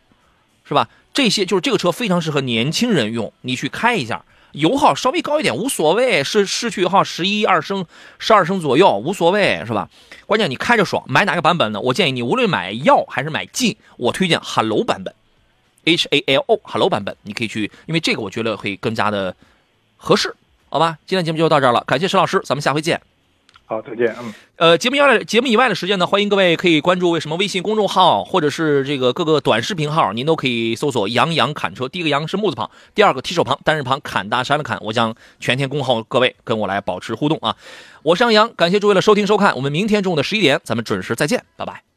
是吧？”这些就是这个车非常适合年轻人用，你去开一下，油耗稍微高一点无所谓，市市区油耗十一二升、十二升左右无所谓，是吧？关键你开着爽。买哪个版本呢？我建议你无论买耀还是买劲，我推荐 Hello 版本，H A L O Hello 版本，你可以去，因为这个我觉得会更加的合适，好吧？今天节目就到这儿了，感谢石老师，咱们下回见。好，再见。嗯，呃，节目以外节目以外的时间呢，欢迎各位可以关注为什么微信公众号，或者是这个各个短视频号，您都可以搜索“杨洋砍车”。第一个“杨”是木字旁，第二个提手旁，单人旁，砍大山的砍。我将全天恭候各位跟我来保持互动啊！我是杨洋，感谢诸位的收听收看，我们明天中午的十一点，咱们准时再见，拜拜。